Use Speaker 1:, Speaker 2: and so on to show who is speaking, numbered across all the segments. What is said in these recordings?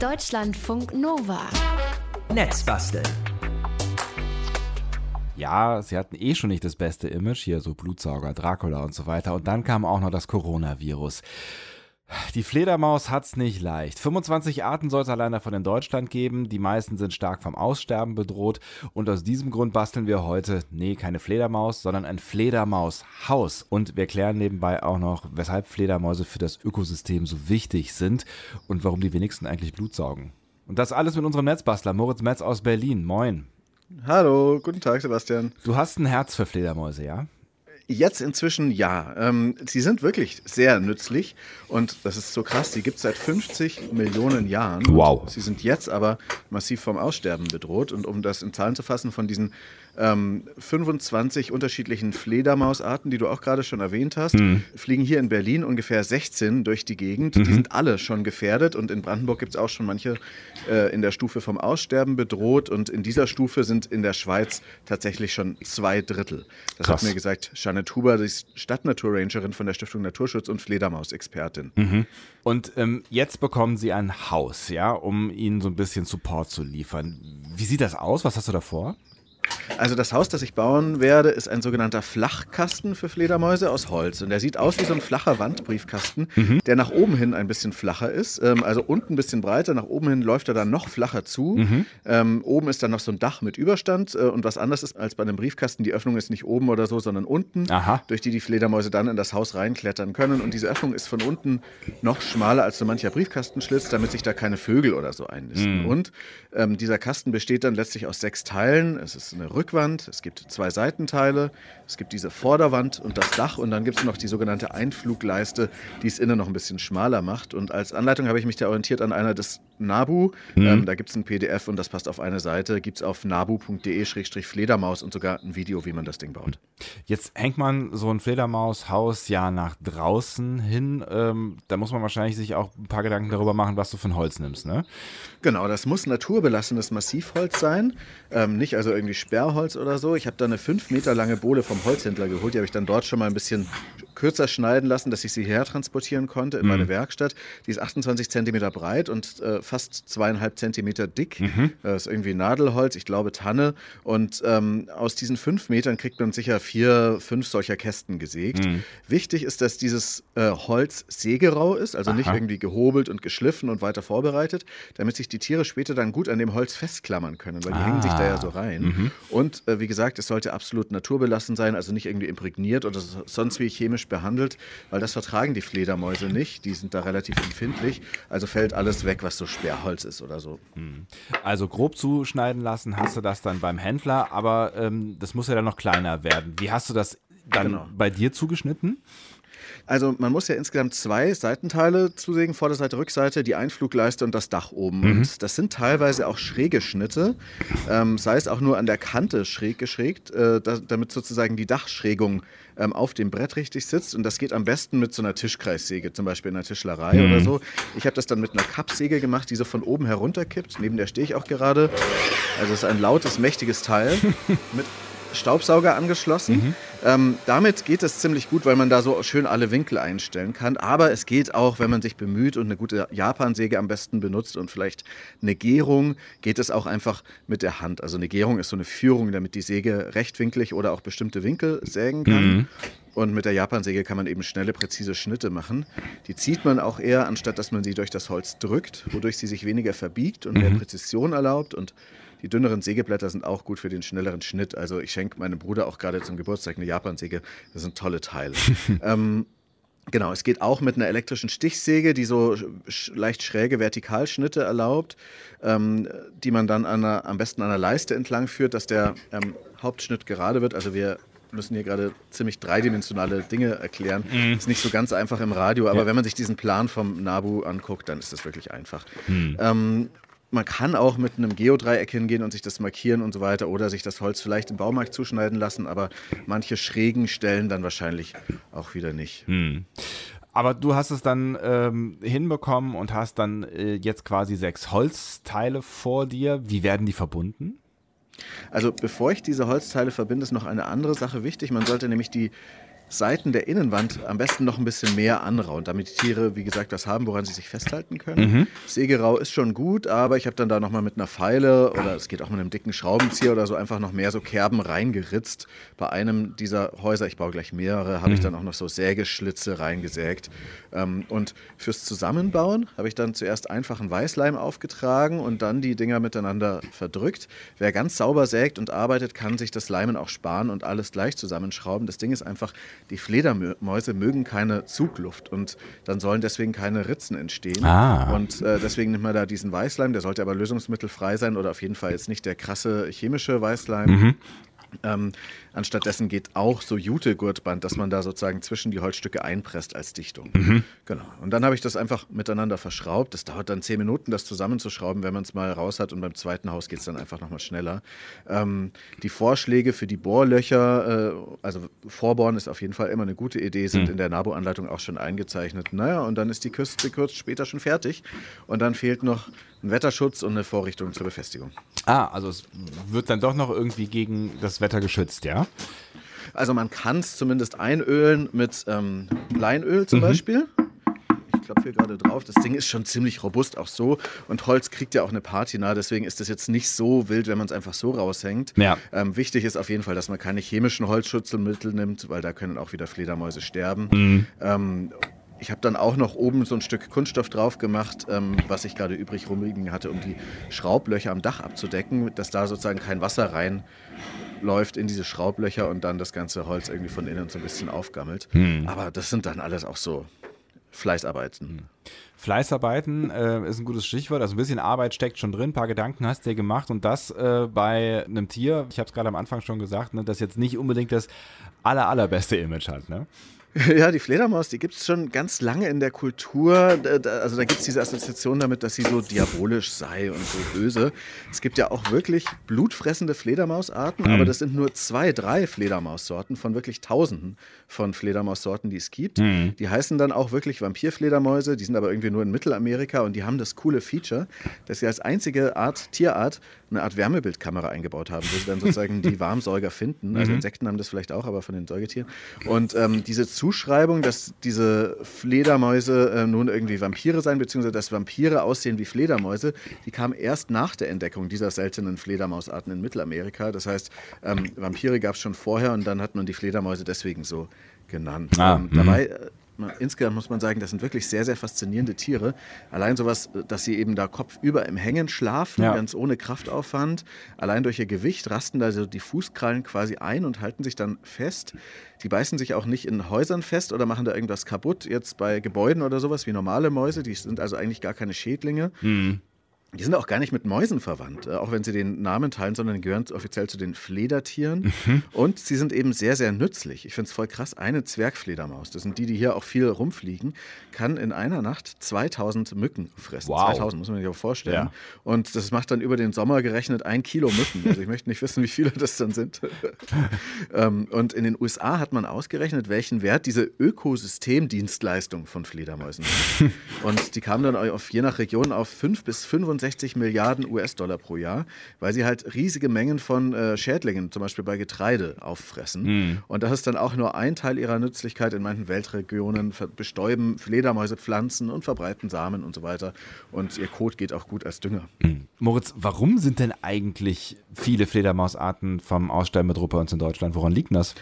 Speaker 1: Deutschlandfunk Nova.
Speaker 2: Netzbasteln.
Speaker 3: Ja, sie hatten eh schon nicht das beste Image, hier so Blutsauger, Dracula und so weiter. Und dann kam auch noch das Coronavirus. Die Fledermaus hat's nicht leicht. 25 Arten soll es allein davon in Deutschland geben. Die meisten sind stark vom Aussterben bedroht. Und aus diesem Grund basteln wir heute, nee, keine Fledermaus, sondern ein Fledermaushaus. Und wir klären nebenbei auch noch, weshalb Fledermäuse für das Ökosystem so wichtig sind und warum die wenigsten eigentlich Blut saugen. Und das alles mit unserem Netzbastler Moritz Metz aus Berlin. Moin.
Speaker 4: Hallo, guten Tag, Sebastian.
Speaker 3: Du hast ein Herz für Fledermäuse, ja?
Speaker 4: Jetzt inzwischen ja. Ähm, sie sind wirklich sehr nützlich und das ist so krass, die gibt es seit 50 Millionen Jahren.
Speaker 3: Wow.
Speaker 4: Sie sind jetzt aber massiv vom Aussterben bedroht und um das in Zahlen zu fassen, von diesen ähm, 25 unterschiedlichen Fledermausarten, die du auch gerade schon erwähnt hast, mhm. fliegen hier in Berlin ungefähr 16 durch die Gegend. Mhm. Die sind alle schon gefährdet und in Brandenburg gibt es auch schon manche äh, in der Stufe vom Aussterben bedroht und in dieser Stufe sind in der Schweiz tatsächlich schon zwei Drittel. Das Krass. hat mir gesagt Janet Huber, die Stadtnaturrangerin von der Stiftung Naturschutz und Fledermausexpertin.
Speaker 3: Mhm. Und ähm, jetzt bekommen sie ein Haus, ja, um ihnen so ein bisschen Support zu liefern. Wie sieht das aus? Was hast du davor?
Speaker 4: Also das Haus, das ich bauen werde, ist ein sogenannter Flachkasten für Fledermäuse aus Holz. Und der sieht aus wie so ein flacher Wandbriefkasten, mhm. der nach oben hin ein bisschen flacher ist. Ähm, also unten ein bisschen breiter, nach oben hin läuft er dann noch flacher zu. Mhm. Ähm, oben ist dann noch so ein Dach mit Überstand. Äh, und was anders ist als bei einem Briefkasten, die Öffnung ist nicht oben oder so, sondern unten,
Speaker 3: Aha.
Speaker 4: durch die die Fledermäuse dann in das Haus reinklettern können. Und diese Öffnung ist von unten noch schmaler als so mancher Briefkastenschlitz, damit sich da keine Vögel oder so einnisten. Mhm. Und ähm, dieser Kasten besteht dann letztlich aus sechs Teilen. Es ist eine Rückwand, es gibt zwei Seitenteile, es gibt diese Vorderwand und das Dach und dann gibt es noch die sogenannte Einflugleiste, die es innen noch ein bisschen schmaler macht. Und als Anleitung habe ich mich da orientiert an einer des Nabu. Mhm. Ähm, da gibt es ein PDF und das passt auf eine Seite. Gibt es auf nabu.de-fledermaus und sogar ein Video, wie man das Ding baut.
Speaker 3: Jetzt hängt man so ein Fledermaushaus ja nach draußen hin. Ähm, da muss man wahrscheinlich sich auch ein paar Gedanken darüber machen, was du für ein Holz nimmst, ne?
Speaker 4: Genau, das muss naturbelassenes Massivholz sein. Ähm, nicht also irgendwie Sperrholz oder so. Ich habe da eine fünf Meter lange Bohle vom Holzhändler geholt. Die habe ich dann dort schon mal ein bisschen kürzer schneiden lassen, dass ich sie her transportieren konnte in mhm. meine Werkstatt. Die ist 28 Zentimeter breit und äh, fast zweieinhalb Zentimeter dick. Mhm. Das ist irgendwie Nadelholz, ich glaube Tanne. Und ähm, aus diesen fünf Metern kriegt man sicher vier, fünf solcher Kästen gesägt. Mhm. Wichtig ist, dass dieses äh, Holz sägerau ist, also Aha. nicht irgendwie gehobelt und geschliffen und weiter vorbereitet, damit sich die Tiere später dann gut an dem Holz festklammern können, weil die ah. hängen sich da ja so rein. Mhm. Und äh, wie gesagt, es sollte absolut naturbelassen sein, also nicht irgendwie imprägniert oder sonst wie chemisch behandelt, weil das vertragen die Fledermäuse nicht. Die sind da relativ empfindlich. Also fällt alles weg, was so Sperrholz ist oder so. Hm.
Speaker 3: Also grob zuschneiden lassen hast du das dann beim Händler, aber ähm, das muss ja dann noch kleiner werden. Wie hast du das dann genau. bei dir zugeschnitten?
Speaker 4: Also man muss ja insgesamt zwei Seitenteile zusägen, Vorderseite, Rückseite, die Einflugleiste und das Dach oben. Mhm. Und das sind teilweise auch schräge Schnitte, ähm, sei es auch nur an der Kante schräg geschrägt, äh, da, damit sozusagen die Dachschrägung ähm, auf dem Brett richtig sitzt. Und das geht am besten mit so einer Tischkreissäge, zum Beispiel in einer Tischlerei mhm. oder so. Ich habe das dann mit einer Kappsäge gemacht, die so von oben herunterkippt. Neben der stehe ich auch gerade. Also es ist ein lautes, mächtiges Teil mit Staubsauger angeschlossen. Mhm. Ähm, damit geht es ziemlich gut, weil man da so schön alle Winkel einstellen kann. Aber es geht auch, wenn man sich bemüht und eine gute Japansäge am besten benutzt und vielleicht eine Gärung, geht es auch einfach mit der Hand. Also eine Gärung ist so eine Führung, damit die Säge rechtwinklig oder auch bestimmte Winkel sägen kann. Mhm. Und mit der Japansäge kann man eben schnelle, präzise Schnitte machen. Die zieht man auch eher, anstatt dass man sie durch das Holz drückt, wodurch sie sich weniger verbiegt und mehr mhm. Präzision erlaubt. Und die dünneren Sägeblätter sind auch gut für den schnelleren Schnitt. Also ich schenke meinem Bruder auch gerade zum Geburtstag eine Japansäge. Das sind tolle Teile. ähm, Genau, es geht auch mit einer elektrischen Stichsäge, die so sch leicht schräge Vertikalschnitte erlaubt, ähm, die man dann einer, am besten an der Leiste entlang führt, dass der ähm, Hauptschnitt gerade wird. Also wir müssen hier gerade ziemlich dreidimensionale Dinge erklären. Mhm. Ist nicht so ganz einfach im Radio, aber ja. wenn man sich diesen Plan vom Nabu anguckt, dann ist das wirklich einfach. Mhm. Ähm, man kann auch mit einem Geodreieck hingehen und sich das markieren und so weiter oder sich das Holz vielleicht im Baumarkt zuschneiden lassen, aber manche schrägen Stellen dann wahrscheinlich auch wieder nicht.
Speaker 3: Hm. Aber du hast es dann ähm, hinbekommen und hast dann äh, jetzt quasi sechs Holzteile vor dir. Wie werden die verbunden?
Speaker 4: Also bevor ich diese Holzteile verbinde, ist noch eine andere Sache wichtig. Man sollte nämlich die Seiten der Innenwand am besten noch ein bisschen mehr anrauen, damit die Tiere, wie gesagt, was haben, woran sie sich festhalten können. Mhm. Sägerau ist schon gut, aber ich habe dann da nochmal mit einer Feile oder es geht auch mit einem dicken Schraubenzieher oder so einfach noch mehr so Kerben reingeritzt. Bei einem dieser Häuser, ich baue gleich mehrere, habe mhm. ich dann auch noch so Sägeschlitze reingesägt. Ähm, und fürs Zusammenbauen habe ich dann zuerst einfachen Weißleim aufgetragen und dann die Dinger miteinander verdrückt. Wer ganz sauber sägt und arbeitet, kann sich das Leimen auch sparen und alles gleich zusammenschrauben. Das Ding ist einfach, die Fledermäuse mögen keine Zugluft und dann sollen deswegen keine Ritzen entstehen. Ah. Und äh, deswegen nimmt man da diesen Weißleim, der sollte aber lösungsmittelfrei sein oder auf jeden Fall jetzt nicht der krasse chemische Weißleim. Mhm. Ähm, anstattdessen geht auch so Jute-Gurtband, dass man da sozusagen zwischen die Holzstücke einpresst als Dichtung. Mhm. Genau. Und dann habe ich das einfach miteinander verschraubt. Das dauert dann zehn Minuten, das zusammenzuschrauben, wenn man es mal raus hat. Und beim zweiten Haus geht es dann einfach nochmal schneller. Ähm, die Vorschläge für die Bohrlöcher, äh, also Vorbohren ist auf jeden Fall immer eine gute Idee, sind mhm. in der NABU-Anleitung auch schon eingezeichnet. Naja, und dann ist die Küste kurz später schon fertig. Und dann fehlt noch ein Wetterschutz und eine Vorrichtung zur Befestigung.
Speaker 3: Ah, also es wird dann doch noch irgendwie gegen das Wetter geschützt, ja?
Speaker 4: Also man kann es zumindest einölen mit ähm, Leinöl zum mhm. Beispiel. Ich klopfe hier gerade drauf. Das Ding ist schon ziemlich robust, auch so. Und Holz kriegt ja auch eine Patina, deswegen ist das jetzt nicht so wild, wenn man es einfach so raushängt. Ja. Ähm, wichtig ist auf jeden Fall, dass man keine chemischen Holzschutzmittel nimmt, weil da können auch wieder Fledermäuse sterben. Mhm. Ähm, ich habe dann auch noch oben so ein Stück Kunststoff drauf gemacht, ähm, was ich gerade übrig rumliegen hatte, um die Schraublöcher am Dach abzudecken, dass da sozusagen kein Wasser reinläuft in diese Schraublöcher und dann das ganze Holz irgendwie von innen so ein bisschen aufgammelt. Hm. Aber das sind dann alles auch so Fleißarbeiten.
Speaker 3: Fleißarbeiten äh, ist ein gutes Stichwort. Also ein bisschen Arbeit steckt schon drin, ein paar Gedanken hast du dir gemacht und das äh, bei einem Tier, ich habe es gerade am Anfang schon gesagt, ne, das jetzt nicht unbedingt das aller, allerbeste Image hat. Ne?
Speaker 4: Ja, die Fledermaus, die gibt es schon ganz lange in der Kultur. Also da gibt es diese Assoziation damit, dass sie so diabolisch sei und so böse. Es gibt ja auch wirklich blutfressende Fledermausarten, mhm. aber das sind nur zwei, drei Fledermaussorten von wirklich Tausenden von Fledermaussorten, die es gibt. Mhm. Die heißen dann auch wirklich Vampirfledermäuse, die sind aber irgendwie nur in Mittelamerika und die haben das coole Feature, dass sie als einzige Art, Tierart eine Art Wärmebildkamera eingebaut haben, wo sie dann sozusagen die Warmsäuger finden. Also mhm. Insekten haben das vielleicht auch, aber von den Säugetieren. Und ähm, diese Zuschreibung, dass diese Fledermäuse äh, nun irgendwie Vampire seien, beziehungsweise dass Vampire aussehen wie Fledermäuse, die kam erst nach der Entdeckung dieser seltenen Fledermausarten in Mittelamerika. Das heißt, ähm, Vampire gab es schon vorher und dann hat man die Fledermäuse deswegen so genannt. Ah, ähm, dabei äh, insgesamt muss man sagen, das sind wirklich sehr, sehr faszinierende Tiere. Allein sowas, dass sie eben da kopfüber im Hängen schlafen, ja. ganz ohne Kraftaufwand. Allein durch ihr Gewicht rasten da so die Fußkrallen quasi ein und halten sich dann fest. Die beißen sich auch nicht in Häusern fest oder machen da irgendwas kaputt. Jetzt bei Gebäuden oder sowas wie normale Mäuse, die sind also eigentlich gar keine Schädlinge. Mhm. Die sind auch gar nicht mit Mäusen verwandt, äh, auch wenn sie den Namen teilen, sondern gehören offiziell zu den Fledertieren. Mhm. Und sie sind eben sehr, sehr nützlich. Ich finde es voll krass. Eine Zwergfledermaus, das sind die, die hier auch viel rumfliegen, kann in einer Nacht 2000 Mücken fressen. Wow. 2000, muss man sich auch vorstellen. Ja. Und das macht dann über den Sommer gerechnet ein Kilo Mücken. Also ich möchte nicht wissen, wie viele das dann sind. Ähm, und in den USA hat man ausgerechnet, welchen Wert diese Ökosystemdienstleistung von Fledermäusen hat. Und die kamen dann auf, je nach Region auf 5 bis 65 65 Milliarden US-Dollar pro Jahr, weil sie halt riesige Mengen von äh, Schädlingen, zum Beispiel bei Getreide, auffressen. Mhm. Und das ist dann auch nur ein Teil ihrer Nützlichkeit in manchen Weltregionen, bestäuben Fledermäuse Pflanzen und verbreiten Samen und so weiter. Und ihr Kot geht auch gut als Dünger. Mhm.
Speaker 3: Moritz, warum sind denn eigentlich viele Fledermausarten vom Aussterben bedroht bei uns in Deutschland? Woran liegt das?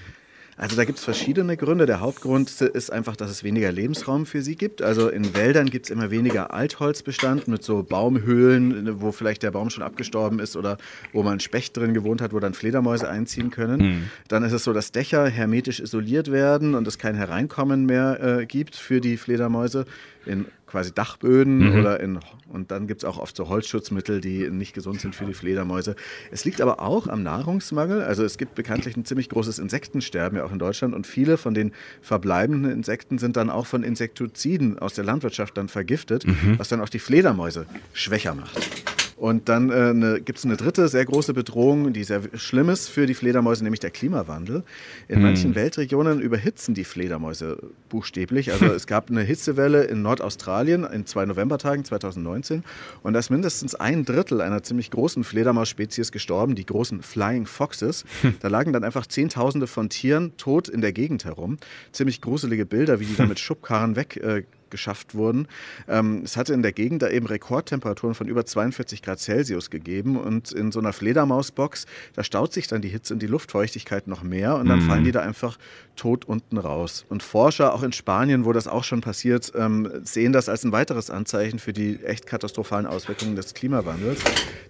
Speaker 4: Also da gibt es verschiedene Gründe. Der Hauptgrund ist einfach, dass es weniger Lebensraum für sie gibt. Also in Wäldern gibt es immer weniger Altholzbestand mit so Baumhöhlen, wo vielleicht der Baum schon abgestorben ist oder wo man Specht drin gewohnt hat, wo dann Fledermäuse einziehen können. Mhm. Dann ist es so, dass Dächer hermetisch isoliert werden und es kein Hereinkommen mehr äh, gibt für die Fledermäuse. In quasi Dachböden mhm. oder in, und dann gibt es auch oft so Holzschutzmittel, die nicht gesund sind für die Fledermäuse. Es liegt aber auch am Nahrungsmangel. Also es gibt bekanntlich ein ziemlich großes Insektensterben ja auch in Deutschland und viele von den verbleibenden Insekten sind dann auch von Insektiziden aus der Landwirtschaft dann vergiftet, mhm. was dann auch die Fledermäuse schwächer macht. Und dann äh, gibt es eine dritte sehr große Bedrohung, die sehr schlimm ist für die Fledermäuse, nämlich der Klimawandel. In hm. manchen Weltregionen überhitzen die Fledermäuse buchstäblich. Also es gab eine Hitzewelle in Nordaustralien in zwei Novembertagen 2019 und da ist mindestens ein Drittel einer ziemlich großen Fledermausspezies gestorben, die großen Flying Foxes. Hm. Da lagen dann einfach Zehntausende von Tieren tot in der Gegend herum. Ziemlich gruselige Bilder, wie die dann mit Schubkarren weg äh, geschafft wurden. Ähm, es hatte in der Gegend da eben Rekordtemperaturen von über 42 Grad Celsius gegeben und in so einer Fledermausbox, da staut sich dann die Hitze und die Luftfeuchtigkeit noch mehr und dann mhm. fallen die da einfach tot unten raus. Und Forscher, auch in Spanien, wo das auch schon passiert, ähm, sehen das als ein weiteres Anzeichen für die echt katastrophalen Auswirkungen des Klimawandels.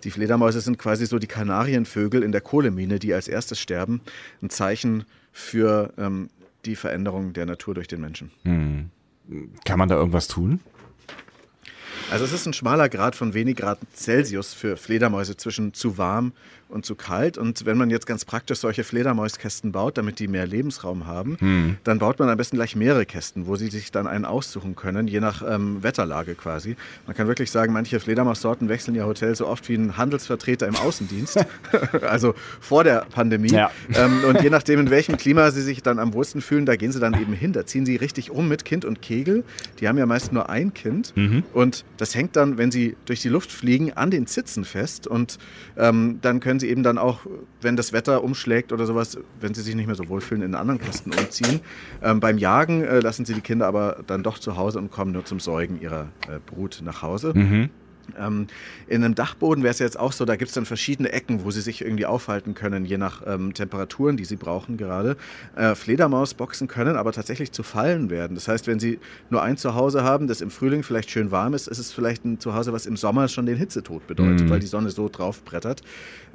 Speaker 4: Die Fledermäuse sind quasi so die Kanarienvögel in der Kohlemine, die als erstes sterben. Ein Zeichen für ähm, die Veränderung der Natur durch den Menschen.
Speaker 3: Mhm. Kann man da irgendwas tun?
Speaker 4: Also es ist ein schmaler Grad von wenig Grad Celsius für Fledermäuse zwischen zu warm und zu kalt. Und wenn man jetzt ganz praktisch solche Fledermauskästen baut, damit die mehr Lebensraum haben, hm. dann baut man am besten gleich mehrere Kästen, wo sie sich dann einen aussuchen können, je nach ähm, Wetterlage quasi. Man kann wirklich sagen, manche Fledermaussorten wechseln ihr Hotel so oft wie ein Handelsvertreter im Außendienst, also vor der Pandemie. Ja. Ähm, und je nachdem, in welchem Klima sie sich dann am wohlsten fühlen, da gehen sie dann eben hin. Da ziehen sie richtig um mit Kind und Kegel. Die haben ja meist nur ein Kind. Mhm. Und das hängt dann, wenn sie durch die Luft fliegen, an den Zitzen fest. Und ähm, dann können sie eben dann auch, wenn das Wetter umschlägt oder sowas, wenn sie sich nicht mehr so wohlfühlen, in einen anderen Kasten umziehen. Ähm, beim Jagen äh, lassen sie die Kinder aber dann doch zu Hause und kommen nur zum Säugen ihrer äh, Brut nach Hause. Mhm. Ähm, in einem Dachboden wäre es jetzt auch so, da gibt es dann verschiedene Ecken, wo sie sich irgendwie aufhalten können, je nach ähm, Temperaturen, die sie brauchen gerade. Äh, Fledermausboxen können aber tatsächlich zu Fallen werden. Das heißt, wenn sie nur ein Zuhause haben, das im Frühling vielleicht schön warm ist, ist es vielleicht ein Zuhause, was im Sommer schon den Hitzetod bedeutet, mhm. weil die Sonne so drauf brettert.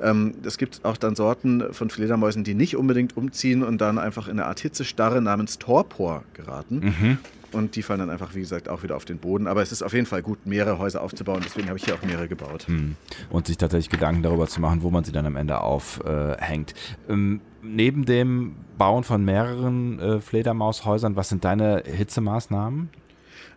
Speaker 4: Ähm, es gibt auch dann Sorten von Fledermäusen, die nicht unbedingt umziehen und dann einfach in eine Art Hitzestarre namens Torpor geraten. Mhm. Und die fallen dann einfach, wie gesagt, auch wieder auf den Boden. Aber es ist auf jeden Fall gut, mehrere Häuser aufzubauen. Deswegen habe ich hier auch mehrere gebaut. Hm.
Speaker 3: Und sich tatsächlich Gedanken darüber zu machen, wo man sie dann am Ende aufhängt. Äh, ähm, neben dem Bauen von mehreren äh, Fledermaushäusern, was sind deine Hitzemaßnahmen?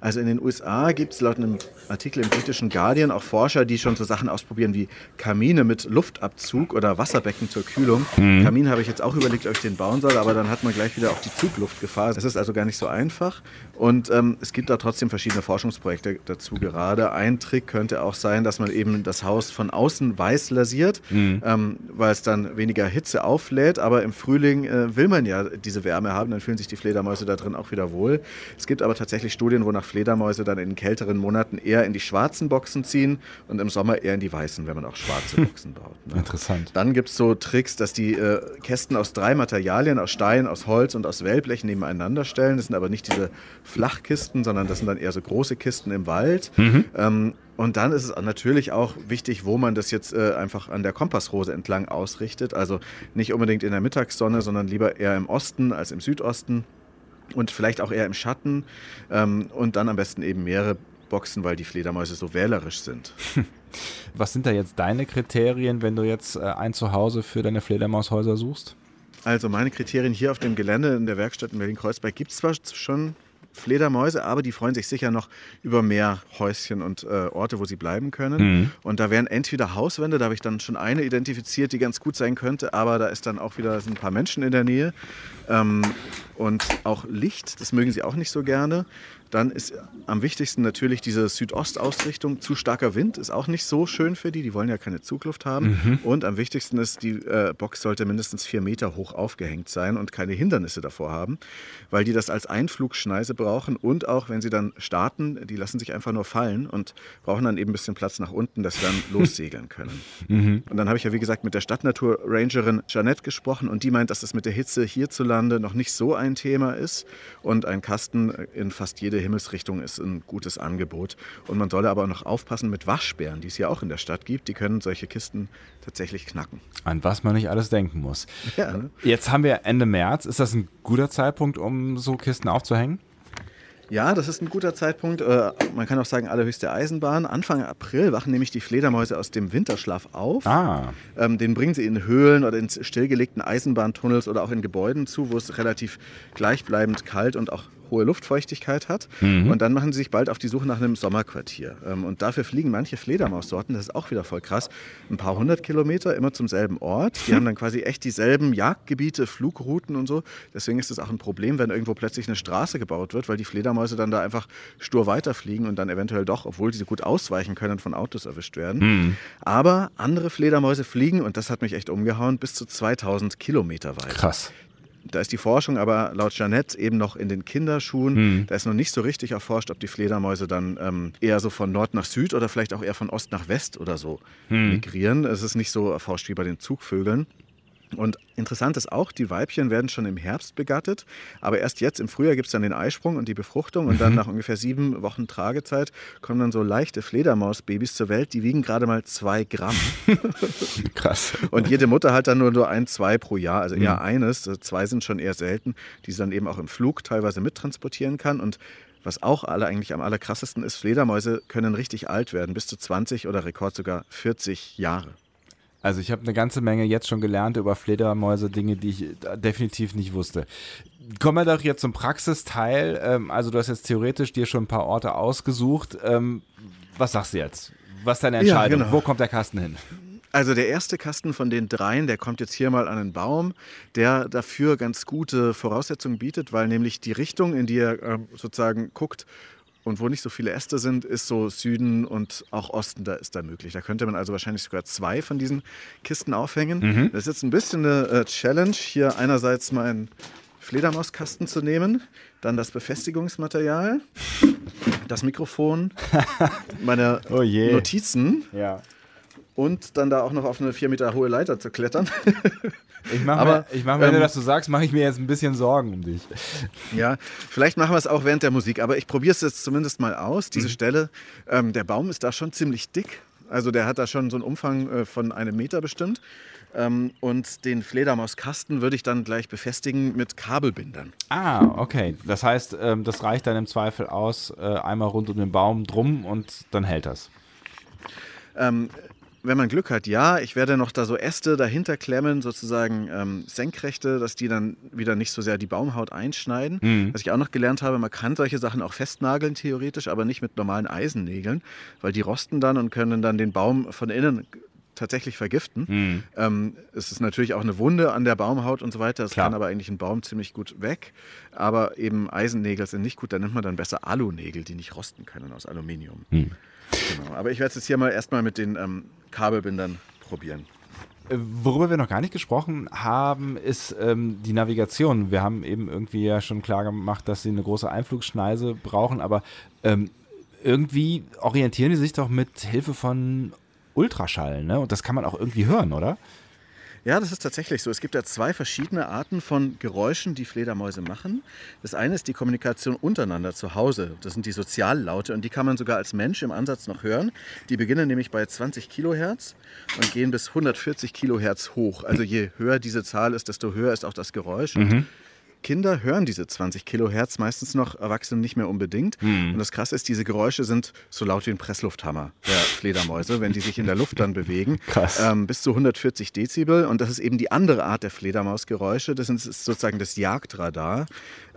Speaker 4: Also in den USA gibt es laut einem Artikel im britischen Guardian auch Forscher, die schon so Sachen ausprobieren wie Kamine mit Luftabzug oder Wasserbecken zur Kühlung. Mhm. Kamin habe ich jetzt auch überlegt, ob ich den bauen soll, aber dann hat man gleich wieder auch die Zugluftgefahr. Das ist also gar nicht so einfach. Und ähm, es gibt da trotzdem verschiedene Forschungsprojekte dazu gerade. Ein Trick könnte auch sein, dass man eben das Haus von außen weiß lasiert, mhm. ähm, weil es dann weniger Hitze auflädt. Aber im Frühling äh, will man ja diese Wärme haben, dann fühlen sich die Fledermäuse da drin auch wieder wohl. Es gibt aber tatsächlich Studien, wonach Fledermäuse dann in den kälteren Monaten eher in die schwarzen Boxen ziehen und im Sommer eher in die weißen, wenn man auch schwarze Boxen baut.
Speaker 3: Ne? Interessant.
Speaker 4: Dann gibt es so Tricks, dass die äh, Kästen aus drei Materialien, aus Stein, aus Holz und aus Wellblech nebeneinander stellen. Das sind aber nicht diese Flachkisten, sondern das sind dann eher so große Kisten im Wald. Mhm. Ähm, und dann ist es natürlich auch wichtig, wo man das jetzt äh, einfach an der Kompassrose entlang ausrichtet. Also nicht unbedingt in der Mittagssonne, sondern lieber eher im Osten als im Südosten und vielleicht auch eher im Schatten ähm, und dann am besten eben mehrere Boxen, weil die Fledermäuse so wählerisch sind.
Speaker 3: Was sind da jetzt deine Kriterien, wenn du jetzt äh, ein Zuhause für deine Fledermaushäuser suchst?
Speaker 4: Also meine Kriterien hier auf dem Gelände in der Werkstatt in Berlin-Kreuzberg gibt es zwar schon Fledermäuse, aber die freuen sich sicher noch über mehr Häuschen und äh, Orte, wo sie bleiben können. Mhm. Und da wären entweder Hauswände, da habe ich dann schon eine identifiziert, die ganz gut sein könnte, aber da ist dann auch wieder ein paar Menschen in der Nähe. Ähm, und auch Licht, das mögen sie auch nicht so gerne. Dann ist am wichtigsten natürlich diese Südostausrichtung. Zu starker Wind ist auch nicht so schön für die. Die wollen ja keine Zugluft haben. Mhm. Und am wichtigsten ist, die äh, Box sollte mindestens vier Meter hoch aufgehängt sein und keine Hindernisse davor haben, weil die das als Einflugschneise brauchen. Und auch wenn sie dann starten, die lassen sich einfach nur fallen und brauchen dann eben ein bisschen Platz nach unten, dass sie dann lossegeln können. Mhm. Und dann habe ich ja, wie gesagt, mit der Stadtnaturrangerin Janette gesprochen und die meint, dass das mit der Hitze hierzulande noch nicht so ein Thema ist und ein Kasten in fast jede Himmelsrichtung ist ein gutes Angebot. Und man solle aber auch noch aufpassen mit Waschbären, die es ja auch in der Stadt gibt. Die können solche Kisten tatsächlich knacken.
Speaker 3: An was man nicht alles denken muss.
Speaker 4: Ja, ne?
Speaker 3: Jetzt haben wir Ende März. Ist das ein guter Zeitpunkt, um so Kisten aufzuhängen?
Speaker 4: Ja, das ist ein guter Zeitpunkt. Äh, man kann auch sagen, allerhöchste Eisenbahn. Anfang April wachen nämlich die Fledermäuse aus dem Winterschlaf auf.
Speaker 3: Ah.
Speaker 4: Ähm, den bringen sie in Höhlen oder in stillgelegten Eisenbahntunnels oder auch in Gebäuden zu, wo es relativ gleichbleibend kalt und auch hohe Luftfeuchtigkeit hat. Mhm. Und dann machen sie sich bald auf die Suche nach einem Sommerquartier. Ähm, und dafür fliegen manche Fledermaussorten, das ist auch wieder voll krass, ein paar hundert Kilometer immer zum selben Ort. Die haben dann quasi echt dieselben Jagdgebiete, Flugrouten und so. Deswegen ist es auch ein Problem, wenn irgendwo plötzlich eine Straße gebaut wird, weil die Fledermäuse dann da einfach stur weiterfliegen und dann eventuell doch, obwohl sie gut ausweichen können, von Autos erwischt werden. Mhm. Aber andere Fledermäuse fliegen, und das hat mich echt umgehauen, bis zu 2000 Kilometer weit.
Speaker 3: Krass.
Speaker 4: Da ist die Forschung aber laut Jeanette eben noch in den Kinderschuhen. Hm. Da ist noch nicht so richtig erforscht, ob die Fledermäuse dann ähm, eher so von Nord nach Süd oder vielleicht auch eher von Ost nach West oder so hm. migrieren. Es ist nicht so erforscht wie bei den Zugvögeln. Und interessant ist auch, die Weibchen werden schon im Herbst begattet, aber erst jetzt im Frühjahr gibt es dann den Eisprung und die Befruchtung und dann mhm. nach ungefähr sieben Wochen Tragezeit kommen dann so leichte Fledermausbabys zur Welt, die wiegen gerade mal zwei Gramm.
Speaker 3: Krass.
Speaker 4: Und jede Mutter hat dann nur, nur ein, zwei pro Jahr, also eher mhm. eines, zwei sind schon eher selten, die sie dann eben auch im Flug teilweise mittransportieren kann und was auch alle eigentlich am allerkrassesten ist, Fledermäuse können richtig alt werden, bis zu 20 oder Rekord sogar 40 Jahre.
Speaker 3: Also ich habe eine ganze Menge jetzt schon gelernt über Fledermäuse, Dinge, die ich definitiv nicht wusste. Kommen wir doch jetzt zum Praxisteil. Ähm, also du hast jetzt theoretisch dir schon ein paar Orte ausgesucht. Ähm, was sagst du jetzt? Was ist deine Entscheidung? Ja, genau. Wo kommt der Kasten hin?
Speaker 4: Also der erste Kasten von den dreien, der kommt jetzt hier mal an einen Baum, der dafür ganz gute Voraussetzungen bietet, weil nämlich die Richtung, in die er ähm, sozusagen guckt, und wo nicht so viele Äste sind, ist so Süden und auch Osten, da ist da möglich. Da könnte man also wahrscheinlich sogar zwei von diesen Kisten aufhängen. Mhm. Das ist jetzt ein bisschen eine äh, Challenge, hier einerseits meinen Fledermauskasten zu nehmen, dann das Befestigungsmaterial, das Mikrofon, meine oh Notizen. Ja und dann da auch noch auf eine vier Meter hohe Leiter zu klettern.
Speaker 3: Ich mache mir, ich mach mir ähm, wenn du das so sagst, mache ich mir jetzt ein bisschen Sorgen um dich.
Speaker 4: Ja, vielleicht machen wir es auch während der Musik, aber ich probiere es jetzt zumindest mal aus. Diese mhm. Stelle, ähm, der Baum ist da schon ziemlich dick. Also der hat da schon so einen Umfang äh, von einem Meter bestimmt. Ähm, und den Fledermauskasten würde ich dann gleich befestigen mit Kabelbindern.
Speaker 3: Ah, okay. Das heißt, ähm, das reicht dann im Zweifel aus, äh, einmal rund um den Baum drum und dann hält das.
Speaker 4: Ähm, wenn man Glück hat, ja. Ich werde noch da so Äste dahinter klemmen, sozusagen ähm, senkrechte, dass die dann wieder nicht so sehr die Baumhaut einschneiden. Mhm. Was ich auch noch gelernt habe, man kann solche Sachen auch festnageln theoretisch, aber nicht mit normalen Eisennägeln, weil die rosten dann und können dann den Baum von innen tatsächlich vergiften. Mhm. Ähm, es ist natürlich auch eine Wunde an der Baumhaut und so weiter. Das Klar. kann aber eigentlich ein Baum ziemlich gut weg. Aber eben Eisennägel sind nicht gut. Da nimmt man dann besser Alunägel, die nicht rosten können aus Aluminium. Mhm. Genau. Aber ich werde es jetzt hier mal erstmal mit den ähm, Kabelbindern probieren.
Speaker 3: Äh, worüber wir noch gar nicht gesprochen haben, ist ähm, die Navigation. Wir haben eben irgendwie ja schon klar gemacht, dass sie eine große Einflugschneise brauchen, aber ähm, irgendwie orientieren die sich doch mit Hilfe von Ultraschall, ne? Und das kann man auch irgendwie hören, oder?
Speaker 4: Ja, das ist tatsächlich so. Es gibt ja zwei verschiedene Arten von Geräuschen, die Fledermäuse machen. Das eine ist die Kommunikation untereinander zu Hause. Das sind die Soziallaute und die kann man sogar als Mensch im Ansatz noch hören. Die beginnen nämlich bei 20 Kilohertz und gehen bis 140 Kilohertz hoch. Also je höher diese Zahl ist, desto höher ist auch das Geräusch. Mhm. Kinder hören diese 20 Kilohertz meistens noch, Erwachsene nicht mehr unbedingt. Hm. Und das Krasse ist, diese Geräusche sind so laut wie ein Presslufthammer der Fledermäuse, wenn die sich in der Luft dann bewegen. Krass. Ähm, bis zu 140 Dezibel. Und das ist eben die andere Art der Fledermausgeräusche. Das ist sozusagen das Jagdradar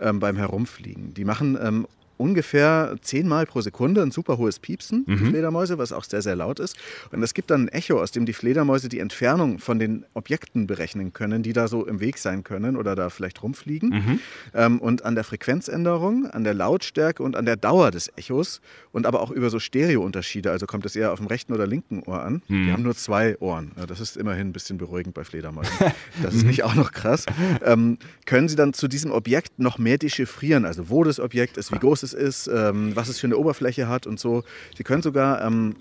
Speaker 4: ähm, beim Herumfliegen. Die machen ähm, ungefähr zehnmal pro Sekunde ein super hohes Piepsen, mhm. die Fledermäuse, was auch sehr, sehr laut ist. Und es gibt dann ein Echo, aus dem die Fledermäuse die Entfernung von den Objekten berechnen können, die da so im Weg sein können oder da vielleicht rumfliegen. Mhm. Ähm, und an der Frequenzänderung, an der Lautstärke und an der Dauer des Echos und aber auch über so Stereounterschiede, also kommt es eher auf dem rechten oder linken Ohr an. Mhm. Die haben nur zwei Ohren. Das ist immerhin ein bisschen beruhigend bei Fledermäusen. das ist nicht auch noch krass. Ähm, können sie dann zu diesem Objekt noch mehr dechiffrieren, also wo das Objekt ist, wie groß es es ist, ähm, was es für eine Oberfläche hat und so. Sie können sogar ähm,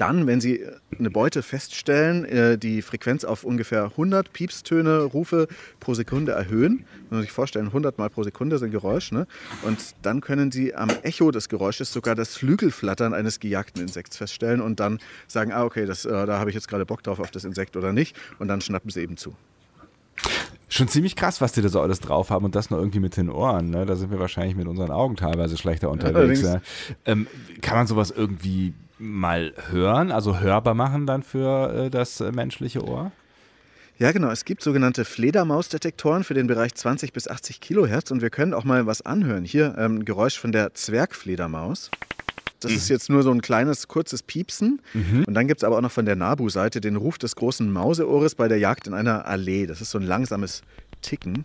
Speaker 4: dann, wenn Sie eine Beute feststellen, äh, die Frequenz auf ungefähr 100 Piepstöne, Rufe pro Sekunde erhöhen. Man muss sich vorstellen, 100 Mal pro Sekunde ist ein Geräusch. Ne? Und dann können Sie am Echo des Geräusches sogar das Flügelflattern eines gejagten Insekts feststellen und dann sagen, ah, okay, das, äh, da habe ich jetzt gerade Bock drauf auf das Insekt oder nicht. Und dann schnappen Sie eben zu.
Speaker 3: Schon ziemlich krass, was die da so alles drauf haben und das noch irgendwie mit den Ohren. Ne? Da sind wir wahrscheinlich mit unseren Augen teilweise schlechter unterwegs. Ja, ähm, kann man sowas irgendwie mal hören, also hörbar machen dann für äh, das äh, menschliche Ohr?
Speaker 4: Ja, genau. Es gibt sogenannte Fledermausdetektoren für den Bereich 20 bis 80 Kilohertz und wir können auch mal was anhören. Hier ähm, ein Geräusch von der Zwergfledermaus. Das ist jetzt nur so ein kleines, kurzes Piepsen. Und dann gibt es aber auch noch von der Nabu-Seite den Ruf des großen Mauseohres bei der Jagd in einer Allee. Das ist so ein langsames Ticken.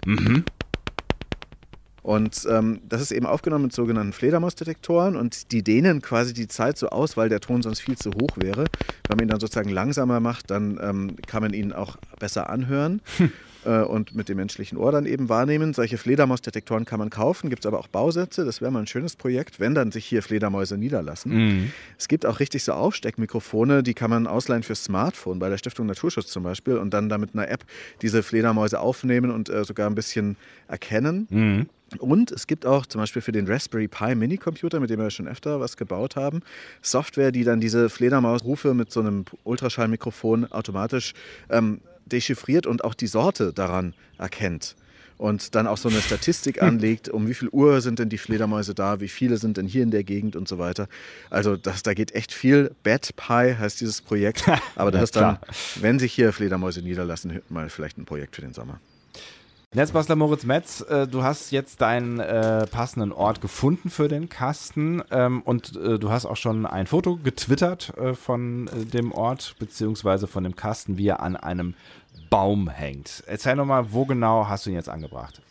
Speaker 4: Und ähm, das ist eben aufgenommen mit sogenannten Fledermausdetektoren und die dehnen quasi die Zeit so aus, weil der Ton sonst viel zu hoch wäre. Wenn man ihn dann sozusagen langsamer macht, dann ähm, kann man ihn auch besser anhören äh, und mit dem menschlichen Ohr dann eben wahrnehmen. Solche Fledermausdetektoren kann man kaufen, gibt es aber auch Bausätze. Das wäre mal ein schönes Projekt, wenn dann sich hier Fledermäuse niederlassen. Es gibt auch richtig so Aufsteckmikrofone, die kann man ausleihen fürs Smartphone, bei der Stiftung Naturschutz zum Beispiel, und dann damit einer App diese Fledermäuse aufnehmen und äh, sogar ein bisschen erkennen. Und es gibt auch zum Beispiel für den Raspberry Pi Mini-Computer, mit dem wir schon öfter was gebaut haben, Software, die dann diese Fledermausrufe mit so einem Ultraschallmikrofon automatisch ähm, dechiffriert und auch die Sorte daran erkennt. Und dann auch so eine Statistik anlegt, um wie viel Uhr sind denn die Fledermäuse da, wie viele sind denn hier in der Gegend und so weiter. Also das, da geht echt viel. Bad Pi heißt dieses Projekt. Aber das
Speaker 3: Ja,
Speaker 4: ist dann, wenn sich hier Fledermäuse niederlassen, mal vielleicht ein Projekt für den Sommer.
Speaker 3: Netzbastler Moritz Metz, äh, du hast jetzt deinen äh, passenden Ort gefunden für den Kasten ähm, und äh, du hast auch schon ein Foto getwittert äh, von äh, dem Ort beziehungsweise von dem Kasten, wie er an einem Baum hängt. Erzähl nochmal, wo genau hast du ihn jetzt angebracht?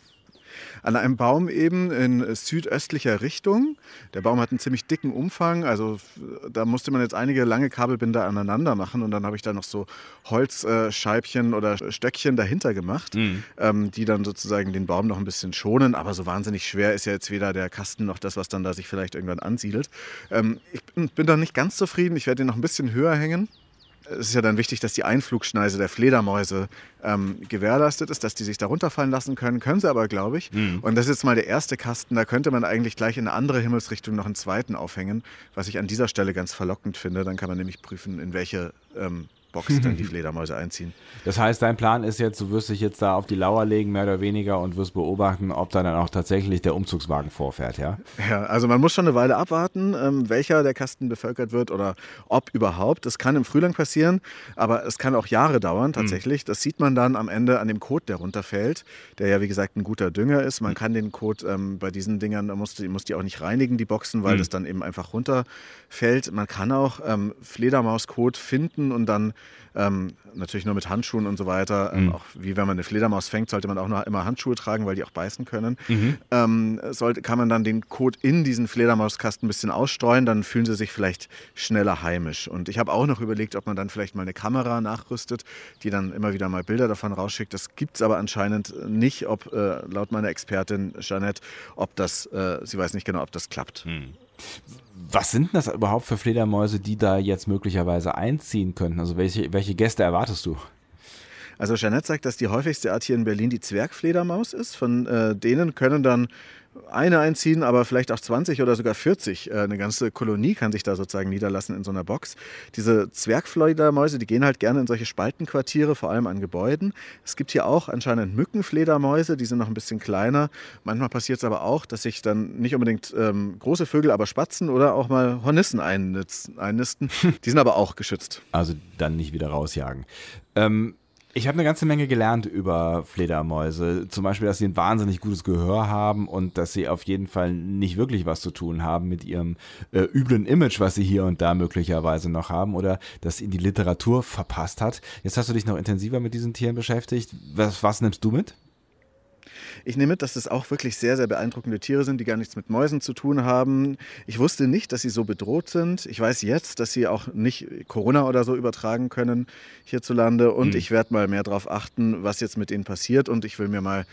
Speaker 4: An einem Baum eben in südöstlicher Richtung. Der Baum hat einen ziemlich dicken Umfang, also da musste man jetzt einige lange Kabelbinder aneinander machen und dann habe ich da noch so Holzscheibchen oder Stöckchen dahinter gemacht, ähm, die dann sozusagen den Baum noch ein bisschen schonen. Aber so wahnsinnig schwer ist ja jetzt weder der Kasten noch das, was dann da sich vielleicht irgendwann ansiedelt. Ähm, ich bin, bin da nicht ganz zufrieden. Ich werde den noch ein bisschen höher hängen. Es ist ja dann wichtig, dass die Einflugschneise der Fledermäuse ähm, gewährleistet ist, dass die sich da runterfallen lassen können. Können sie aber, glaube ich. Und das ist jetzt mal der erste Kasten. Da könnte man eigentlich gleich in eine andere Himmelsrichtung noch einen zweiten aufhängen, was ich an dieser Stelle ganz verlockend finde. Dann kann man nämlich prüfen, in welche ähm, Box dann die Fledermäuse einziehen.
Speaker 3: Das heißt, dein Plan ist jetzt, du wirst dich jetzt da auf die Lauer legen, mehr oder weniger, und wirst beobachten, ob da dann auch tatsächlich der Umzugswagen vorfährt, ja?
Speaker 4: Ja, also man muss schon eine Weile abwarten, ähm, welcher der Kasten bevölkert wird oder ob überhaupt. Das kann im Frühling passieren, aber es kann auch Jahre dauern tatsächlich. Das sieht man dann am Ende an dem Kot, der runterfällt, der ja wie gesagt ein guter Dünger ist. Man kann den Kot ähm, bei diesen Dingern, man muss die, muss die auch nicht reinigen, die Boxen, weil das dann eben einfach runterfällt. Man kann auch ähm, Fledermauskot finden und dann ähm, natürlich nur mit Handschuhen und so weiter. Ähm, auch wie wenn man eine Fledermaus fängt, sollte man auch noch immer Handschuhe tragen, weil die auch beißen können. Ähm, sollte, kann man dann den Kot in diesen Fledermauskasten ein bisschen ausstreuen, dann fühlen sie sich vielleicht schneller heimisch. Und ich habe auch noch überlegt, ob man dann vielleicht mal eine Kamera nachrüstet, die dann immer wieder mal Bilder davon rausschickt. Das gibt es aber anscheinend nicht, ob äh, laut meiner Expertin Jeanette, ob das, äh, sie weiß nicht genau, ob das klappt.
Speaker 3: Was sind das überhaupt für Fledermäuse, die da jetzt möglicherweise einziehen könnten? Also welche, welche Gäste erwartest du?
Speaker 4: Also Jeanette sagt, dass die häufigste Art hier in Berlin die Zwergfledermaus ist. Von äh, denen können dann eine einziehen, aber vielleicht auch 20 oder sogar 40. Äh, eine ganze Kolonie kann sich da sozusagen niederlassen in so einer Box. Diese Zwergfledermäuse, die gehen halt gerne in solche Spaltenquartiere, vor allem an Gebäuden. Es gibt hier auch anscheinend Mückenfledermäuse, die sind noch ein bisschen kleiner. Manchmal passiert es aber auch, dass sich dann nicht unbedingt ähm, große Vögel, aber Spatzen oder auch mal Hornissen einnisten. Die sind aber auch geschützt.
Speaker 3: Also dann nicht wieder rausjagen. Ähm, ich habe eine ganze Menge gelernt über Fledermäuse. Zum Beispiel, dass sie ein wahnsinnig gutes Gehör haben und dass sie auf jeden Fall nicht wirklich was zu tun haben mit ihrem äh, üblen Image, was sie hier und da möglicherweise noch haben oder dass ihnen die Literatur verpasst hat. Jetzt hast du dich noch intensiver mit diesen Tieren beschäftigt. Was, was nimmst du mit?
Speaker 4: Ich nehme mit, dass das auch wirklich sehr, sehr beeindruckende Tiere sind, die gar nichts mit Mäusen zu tun haben. Ich wusste nicht, dass sie so bedroht sind. Ich weiß jetzt, dass sie auch nicht Corona oder so übertragen können hierzulande. Und ich werde mal mehr darauf achten, was jetzt mit ihnen passiert. Und ich will mir mal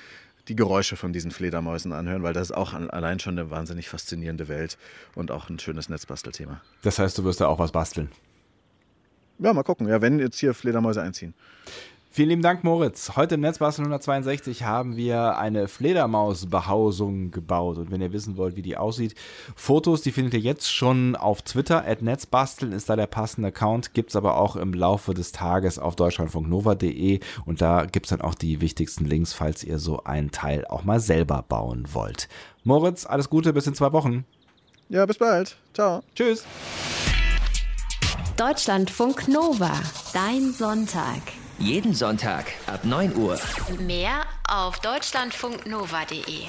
Speaker 4: die Geräusche von diesen Fledermäusen anhören, weil das ist auch allein schon eine wahnsinnig faszinierende Welt und auch ein schönes Netzbastelthema.
Speaker 3: Das heißt, du wirst da auch was basteln.
Speaker 4: Ja, mal gucken. Ja, wenn jetzt hier Fledermäuse einziehen.
Speaker 3: Vielen lieben Dank, Moritz. Heute im Netzbastel 162 haben wir eine Fledermausbehausung gebaut. Und wenn ihr wissen wollt, wie die aussieht, Fotos, die findet ihr jetzt schon auf Twitter. At Netzbasteln ist da der passende Account. Gibt es aber auch im Laufe des Tages auf deutschlandfunknova.de. Und da gibt es dann auch die wichtigsten Links, falls ihr so einen Teil auch mal selber bauen wollt. Moritz, alles Gute, bis in zwei Wochen.
Speaker 4: Ja, bis bald. Ciao.
Speaker 3: Tschüss.
Speaker 1: Deutschlandfunk Nova. Dein Sonntag.
Speaker 2: Jeden Sonntag ab 9 Uhr.
Speaker 1: Mehr auf deutschlandfunknova.de.